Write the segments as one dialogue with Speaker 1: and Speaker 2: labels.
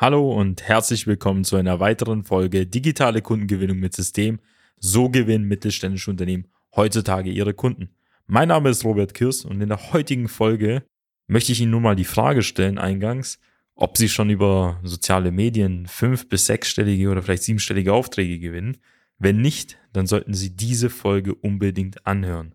Speaker 1: Hallo und herzlich willkommen zu einer weiteren Folge Digitale Kundengewinnung mit System. So gewinnen mittelständische Unternehmen heutzutage ihre Kunden. Mein Name ist Robert Kirs und in der heutigen Folge möchte ich Ihnen nun mal die Frage stellen eingangs, ob Sie schon über soziale Medien fünf- bis sechsstellige oder vielleicht siebenstellige Aufträge gewinnen. Wenn nicht, dann sollten Sie diese Folge unbedingt anhören.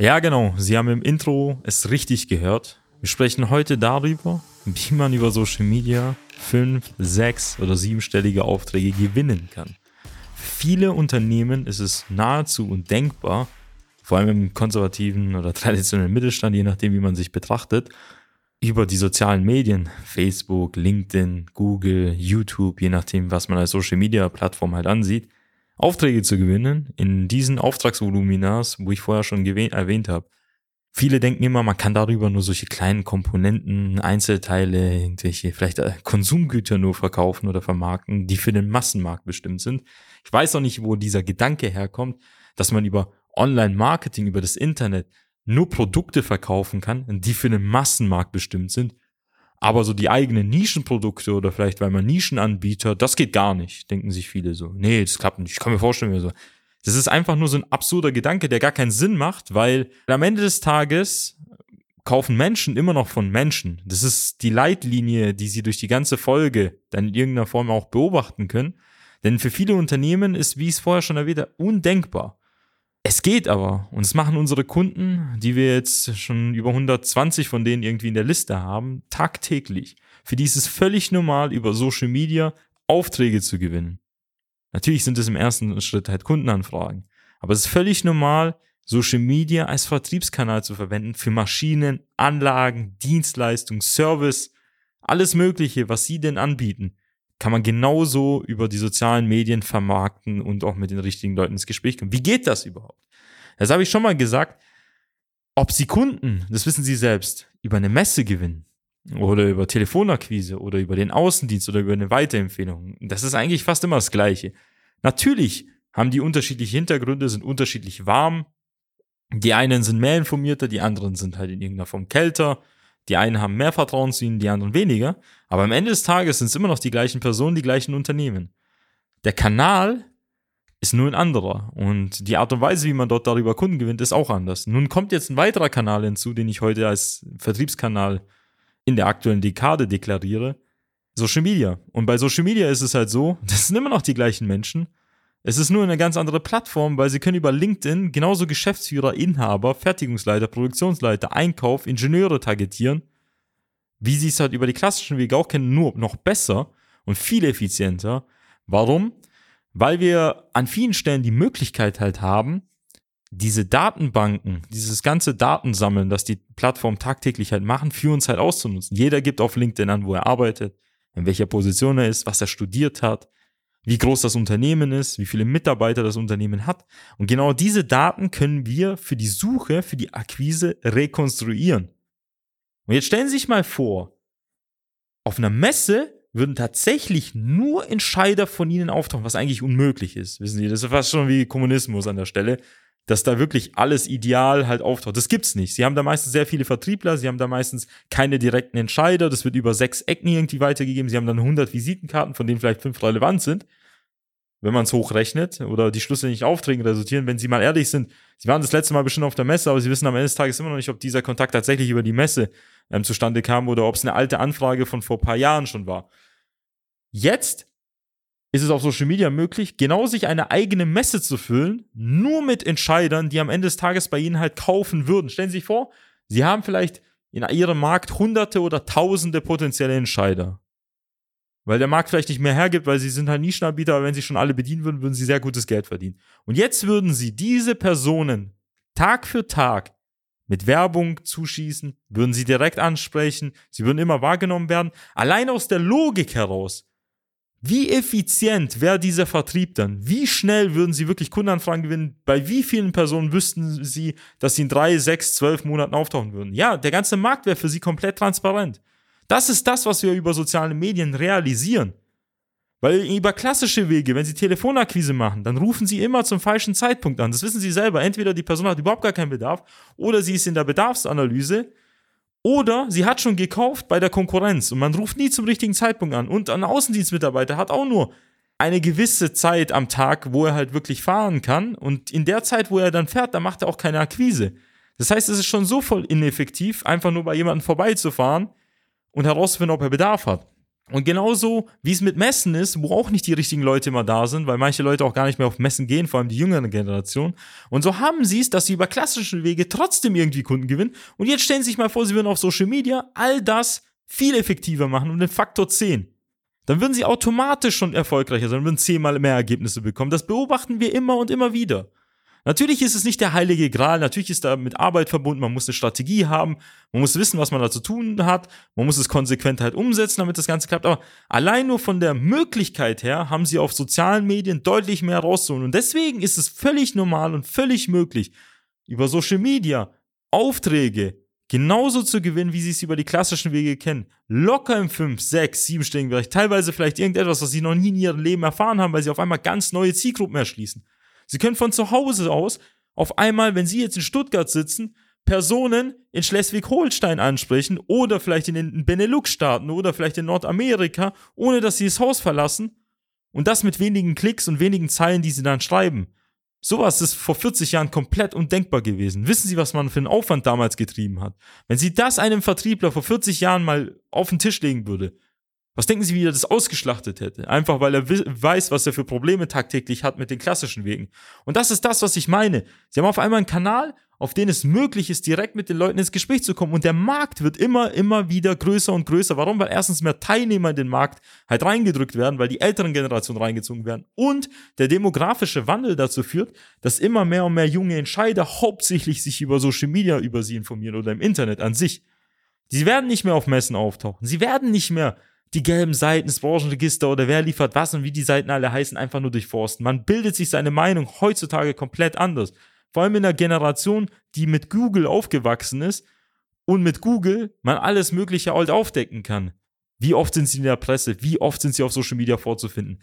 Speaker 1: Ja, genau. Sie haben im Intro es richtig gehört. Wir sprechen heute darüber, wie man über Social Media fünf, sechs oder siebenstellige Aufträge gewinnen kann. Für viele Unternehmen ist es nahezu undenkbar, vor allem im konservativen oder traditionellen Mittelstand, je nachdem, wie man sich betrachtet, über die sozialen Medien, Facebook, LinkedIn, Google, YouTube, je nachdem, was man als Social Media Plattform halt ansieht, Aufträge zu gewinnen in diesen Auftragsvoluminas, wo ich vorher schon erwähnt habe. Viele denken immer, man kann darüber nur solche kleinen Komponenten, Einzelteile, irgendwelche vielleicht äh, Konsumgüter nur verkaufen oder vermarkten, die für den Massenmarkt bestimmt sind. Ich weiß auch nicht, wo dieser Gedanke herkommt, dass man über Online-Marketing, über das Internet nur Produkte verkaufen kann, die für den Massenmarkt bestimmt sind aber so die eigenen Nischenprodukte oder vielleicht weil man Nischenanbieter, das geht gar nicht, denken sich viele so. Nee, das klappt nicht. Ich kann mir vorstellen, wie so. Das ist einfach nur so ein absurder Gedanke, der gar keinen Sinn macht, weil am Ende des Tages kaufen Menschen immer noch von Menschen. Das ist die Leitlinie, die sie durch die ganze Folge dann in irgendeiner Form auch beobachten können. Denn für viele Unternehmen ist, wie ich es vorher schon erwähnt habe, undenkbar, es geht aber. Und es machen unsere Kunden, die wir jetzt schon über 120 von denen irgendwie in der Liste haben, tagtäglich. Für die ist es völlig normal, über Social Media Aufträge zu gewinnen. Natürlich sind es im ersten Schritt halt Kundenanfragen. Aber es ist völlig normal, Social Media als Vertriebskanal zu verwenden für Maschinen, Anlagen, Dienstleistungen, Service, alles Mögliche, was sie denn anbieten kann man genauso über die sozialen Medien vermarkten und auch mit den richtigen Leuten ins Gespräch kommen. Wie geht das überhaupt? Das habe ich schon mal gesagt. Ob Sie Kunden, das wissen Sie selbst, über eine Messe gewinnen oder über Telefonakquise oder über den Außendienst oder über eine Weiterempfehlung, das ist eigentlich fast immer das Gleiche. Natürlich haben die unterschiedliche Hintergründe, sind unterschiedlich warm. Die einen sind mehr informierter, die anderen sind halt in irgendeiner Form kälter. Die einen haben mehr Vertrauen zu ihnen, die anderen weniger. Aber am Ende des Tages sind es immer noch die gleichen Personen, die gleichen Unternehmen. Der Kanal ist nur ein anderer. Und die Art und Weise, wie man dort darüber Kunden gewinnt, ist auch anders. Nun kommt jetzt ein weiterer Kanal hinzu, den ich heute als Vertriebskanal in der aktuellen Dekade deklariere. Social Media. Und bei Social Media ist es halt so, das sind immer noch die gleichen Menschen, es ist nur eine ganz andere Plattform, weil sie können über LinkedIn genauso Geschäftsführer, Inhaber, Fertigungsleiter, Produktionsleiter, Einkauf, Ingenieure targetieren, wie sie es halt über die klassischen Wege auch kennen, nur noch besser und viel effizienter. Warum? Weil wir an vielen Stellen die Möglichkeit halt haben, diese Datenbanken, dieses ganze Datensammeln, das die Plattform tagtäglich halt machen, für uns halt auszunutzen. Jeder gibt auf LinkedIn an, wo er arbeitet, in welcher Position er ist, was er studiert hat, wie groß das Unternehmen ist, wie viele Mitarbeiter das Unternehmen hat. Und genau diese Daten können wir für die Suche, für die Akquise rekonstruieren. Und jetzt stellen Sie sich mal vor, auf einer Messe würden tatsächlich nur Entscheider von Ihnen auftauchen, was eigentlich unmöglich ist. Wissen Sie, das ist fast schon wie Kommunismus an der Stelle, dass da wirklich alles ideal halt auftaucht. Das gibt's nicht. Sie haben da meistens sehr viele Vertriebler, Sie haben da meistens keine direkten Entscheider, das wird über sechs Ecken irgendwie weitergegeben, Sie haben dann 100 Visitenkarten, von denen vielleicht fünf relevant sind. Wenn man es hochrechnet, oder die schlussendlich Aufträge resultieren, wenn Sie mal ehrlich sind, Sie waren das letzte Mal bestimmt auf der Messe, aber Sie wissen am Ende des Tages immer noch nicht, ob dieser Kontakt tatsächlich über die Messe ähm, zustande kam oder ob es eine alte Anfrage von vor ein paar Jahren schon war. Jetzt ist es auf Social Media möglich, genau sich eine eigene Messe zu füllen, nur mit Entscheidern, die am Ende des Tages bei Ihnen halt kaufen würden. Stellen Sie sich vor, Sie haben vielleicht in Ihrem Markt hunderte oder tausende potenzielle Entscheider. Weil der Markt vielleicht nicht mehr hergibt, weil sie sind halt Nischenanbieter, aber wenn sie schon alle bedienen würden, würden sie sehr gutes Geld verdienen. Und jetzt würden sie diese Personen Tag für Tag mit Werbung zuschießen, würden sie direkt ansprechen, sie würden immer wahrgenommen werden. Allein aus der Logik heraus wie effizient wäre dieser Vertrieb dann? Wie schnell würden Sie wirklich Kundenanfragen gewinnen? Bei wie vielen Personen wüssten Sie, dass Sie in drei, sechs, zwölf Monaten auftauchen würden? Ja, der ganze Markt wäre für Sie komplett transparent. Das ist das, was wir über soziale Medien realisieren. Weil über klassische Wege, wenn Sie Telefonakquise machen, dann rufen Sie immer zum falschen Zeitpunkt an. Das wissen Sie selber. Entweder die Person hat überhaupt gar keinen Bedarf oder sie ist in der Bedarfsanalyse oder sie hat schon gekauft bei der Konkurrenz und man ruft nie zum richtigen Zeitpunkt an. Und ein Außendienstmitarbeiter hat auch nur eine gewisse Zeit am Tag, wo er halt wirklich fahren kann. Und in der Zeit, wo er dann fährt, da macht er auch keine Akquise. Das heißt, es ist schon so voll ineffektiv, einfach nur bei jemandem vorbeizufahren und herauszufinden, ob er Bedarf hat. Und genauso wie es mit Messen ist, wo auch nicht die richtigen Leute immer da sind, weil manche Leute auch gar nicht mehr auf Messen gehen, vor allem die jüngere Generation. Und so haben sie es, dass sie über klassische Wege trotzdem irgendwie Kunden gewinnen. Und jetzt stellen Sie sich mal vor, sie würden auf Social Media all das viel effektiver machen und den Faktor 10. Dann würden sie automatisch schon erfolgreicher sein, würden zehnmal mehr Ergebnisse bekommen. Das beobachten wir immer und immer wieder. Natürlich ist es nicht der heilige Gral, natürlich ist da mit Arbeit verbunden, man muss eine Strategie haben, man muss wissen, was man da zu tun hat, man muss es konsequent halt umsetzen, damit das Ganze klappt, aber allein nur von der Möglichkeit her haben sie auf sozialen Medien deutlich mehr rauszuholen und deswegen ist es völlig normal und völlig möglich, über Social Media Aufträge genauso zu gewinnen, wie sie es über die klassischen Wege kennen. Locker im 5, 6, 7-stelligen Bereich. Teilweise vielleicht irgendetwas, was sie noch nie in ihrem Leben erfahren haben, weil sie auf einmal ganz neue Zielgruppen erschließen. Sie können von zu Hause aus auf einmal, wenn Sie jetzt in Stuttgart sitzen, Personen in Schleswig-Holstein ansprechen oder vielleicht in den Benelux-Staaten oder vielleicht in Nordamerika, ohne dass sie das Haus verlassen. Und das mit wenigen Klicks und wenigen Zeilen, die sie dann schreiben. Sowas ist vor 40 Jahren komplett undenkbar gewesen. Wissen Sie, was man für einen Aufwand damals getrieben hat? Wenn Sie das einem Vertriebler vor 40 Jahren mal auf den Tisch legen würde, was denken Sie, wie er das ausgeschlachtet hätte? Einfach weil er weiß, was er für Probleme tagtäglich hat mit den klassischen Wegen. Und das ist das, was ich meine. Sie haben auf einmal einen Kanal, auf den es möglich ist, direkt mit den Leuten ins Gespräch zu kommen. Und der Markt wird immer, immer wieder größer und größer. Warum? Weil erstens mehr Teilnehmer in den Markt halt reingedrückt werden, weil die älteren Generationen reingezogen werden. Und der demografische Wandel dazu führt, dass immer mehr und mehr junge Entscheider hauptsächlich sich über Social Media über sie informieren oder im Internet an sich. Sie werden nicht mehr auf Messen auftauchen. Sie werden nicht mehr die gelben Seiten, das Branchenregister oder wer liefert was und wie die Seiten alle heißen, einfach nur durchforsten. Man bildet sich seine Meinung heutzutage komplett anders. Vor allem in einer Generation, die mit Google aufgewachsen ist und mit Google man alles Mögliche halt aufdecken kann. Wie oft sind sie in der Presse? Wie oft sind sie auf Social Media vorzufinden?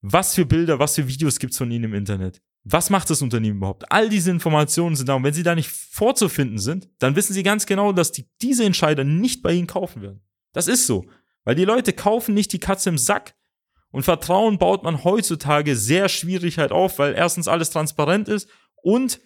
Speaker 1: Was für Bilder, was für Videos gibt es von ihnen im Internet? Was macht das Unternehmen überhaupt? All diese Informationen sind da und wenn sie da nicht vorzufinden sind, dann wissen sie ganz genau, dass die, diese Entscheider nicht bei ihnen kaufen werden. Das ist so. Weil die Leute kaufen nicht die Katze im Sack. Und Vertrauen baut man heutzutage sehr schwierig halt auf, weil erstens alles transparent ist und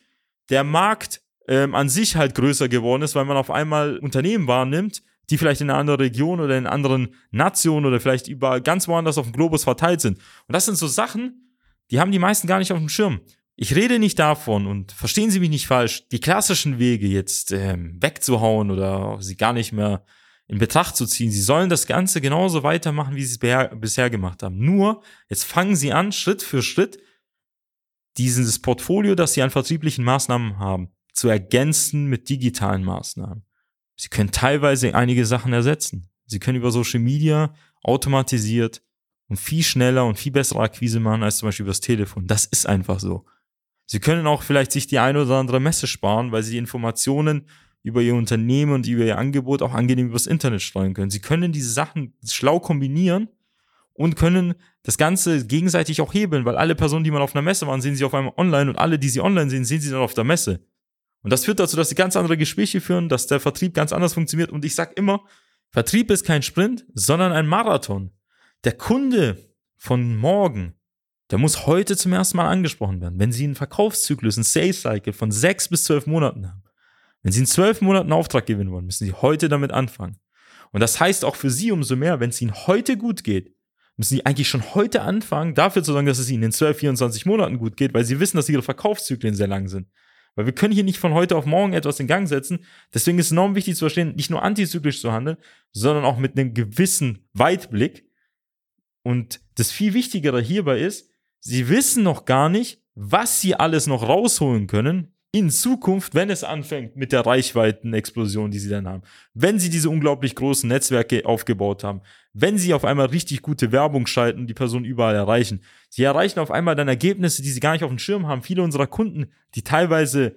Speaker 1: der Markt ähm, an sich halt größer geworden ist, weil man auf einmal Unternehmen wahrnimmt, die vielleicht in einer anderen Region oder in anderen Nationen oder vielleicht über ganz woanders auf dem Globus verteilt sind. Und das sind so Sachen, die haben die meisten gar nicht auf dem Schirm. Ich rede nicht davon und verstehen Sie mich nicht falsch, die klassischen Wege jetzt ähm, wegzuhauen oder sie gar nicht mehr in Betracht zu ziehen. Sie sollen das Ganze genauso weitermachen, wie sie es bisher gemacht haben. Nur, jetzt fangen sie an, Schritt für Schritt, dieses Portfolio, das sie an vertrieblichen Maßnahmen haben, zu ergänzen mit digitalen Maßnahmen. Sie können teilweise einige Sachen ersetzen. Sie können über Social Media automatisiert und viel schneller und viel bessere Akquise machen als zum Beispiel übers Telefon. Das ist einfach so. Sie können auch vielleicht sich die eine oder andere Messe sparen, weil sie die Informationen über ihr Unternehmen und über ihr Angebot auch angenehm übers Internet streuen können. Sie können diese Sachen schlau kombinieren und können das Ganze gegenseitig auch hebeln, weil alle Personen, die man auf einer Messe waren, sehen sie auf einmal online und alle, die sie online sehen, sehen sie dann auf der Messe. Und das führt dazu, dass sie ganz andere Gespräche führen, dass der Vertrieb ganz anders funktioniert. Und ich sag immer, Vertrieb ist kein Sprint, sondern ein Marathon. Der Kunde von morgen der muss heute zum ersten Mal angesprochen werden. Wenn Sie einen Verkaufszyklus, einen Sales Cycle von sechs bis zwölf Monaten haben, wenn Sie in zwölf Monaten Auftrag gewinnen wollen, müssen Sie heute damit anfangen. Und das heißt auch für Sie umso mehr, wenn es Ihnen heute gut geht, müssen Sie eigentlich schon heute anfangen, dafür zu sorgen, dass es Ihnen in 12, 24 Monaten gut geht, weil Sie wissen, dass Ihre Verkaufszyklen sehr lang sind. Weil wir können hier nicht von heute auf morgen etwas in Gang setzen. Deswegen ist es enorm wichtig zu verstehen, nicht nur antizyklisch zu handeln, sondern auch mit einem gewissen Weitblick. Und das viel Wichtigere hierbei ist, Sie wissen noch gar nicht, was Sie alles noch rausholen können, in Zukunft, wenn es anfängt mit der Reichweitenexplosion, die sie dann haben, wenn sie diese unglaublich großen Netzwerke aufgebaut haben, wenn sie auf einmal richtig gute Werbung schalten die Person überall erreichen, sie erreichen auf einmal dann Ergebnisse, die sie gar nicht auf dem Schirm haben. Viele unserer Kunden, die teilweise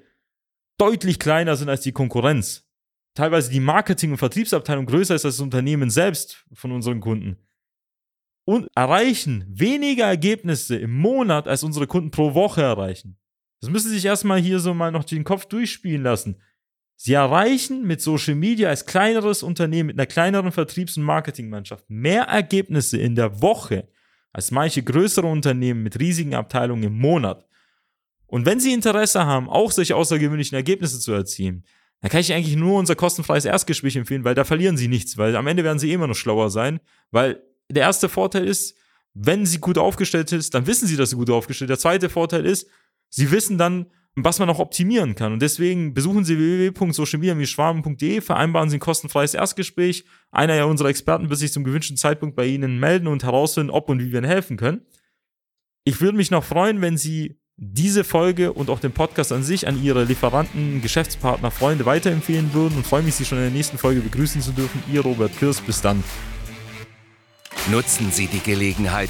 Speaker 1: deutlich kleiner sind als die Konkurrenz, teilweise die Marketing- und Vertriebsabteilung größer ist als das Unternehmen selbst von unseren Kunden und erreichen weniger Ergebnisse im Monat, als unsere Kunden pro Woche erreichen. Das müssen Sie sich erstmal hier so mal noch den Kopf durchspielen lassen. Sie erreichen mit Social Media als kleineres Unternehmen, mit einer kleineren Vertriebs- und Marketingmannschaft mehr Ergebnisse in der Woche als manche größere Unternehmen mit riesigen Abteilungen im Monat. Und wenn Sie Interesse haben, auch solche außergewöhnlichen Ergebnisse zu erzielen, dann kann ich eigentlich nur unser kostenfreies Erstgespräch empfehlen, weil da verlieren Sie nichts, weil am Ende werden Sie immer noch schlauer sein, weil der erste Vorteil ist, wenn Sie gut aufgestellt ist, dann wissen Sie, dass Sie gut aufgestellt sind. Der zweite Vorteil ist, Sie wissen dann, was man noch optimieren kann. Und deswegen besuchen Sie www.socialmedia-schwaben.de, vereinbaren Sie ein kostenfreies Erstgespräch. Einer unserer Experten wird sich zum gewünschten Zeitpunkt bei Ihnen melden und herausfinden, ob und wie wir Ihnen helfen können. Ich würde mich noch freuen, wenn Sie diese Folge und auch den Podcast an sich an Ihre Lieferanten, Geschäftspartner, Freunde weiterempfehlen würden und freue mich, Sie schon in der nächsten Folge begrüßen zu dürfen. Ihr Robert Kirsch. Bis dann.
Speaker 2: Nutzen Sie die Gelegenheit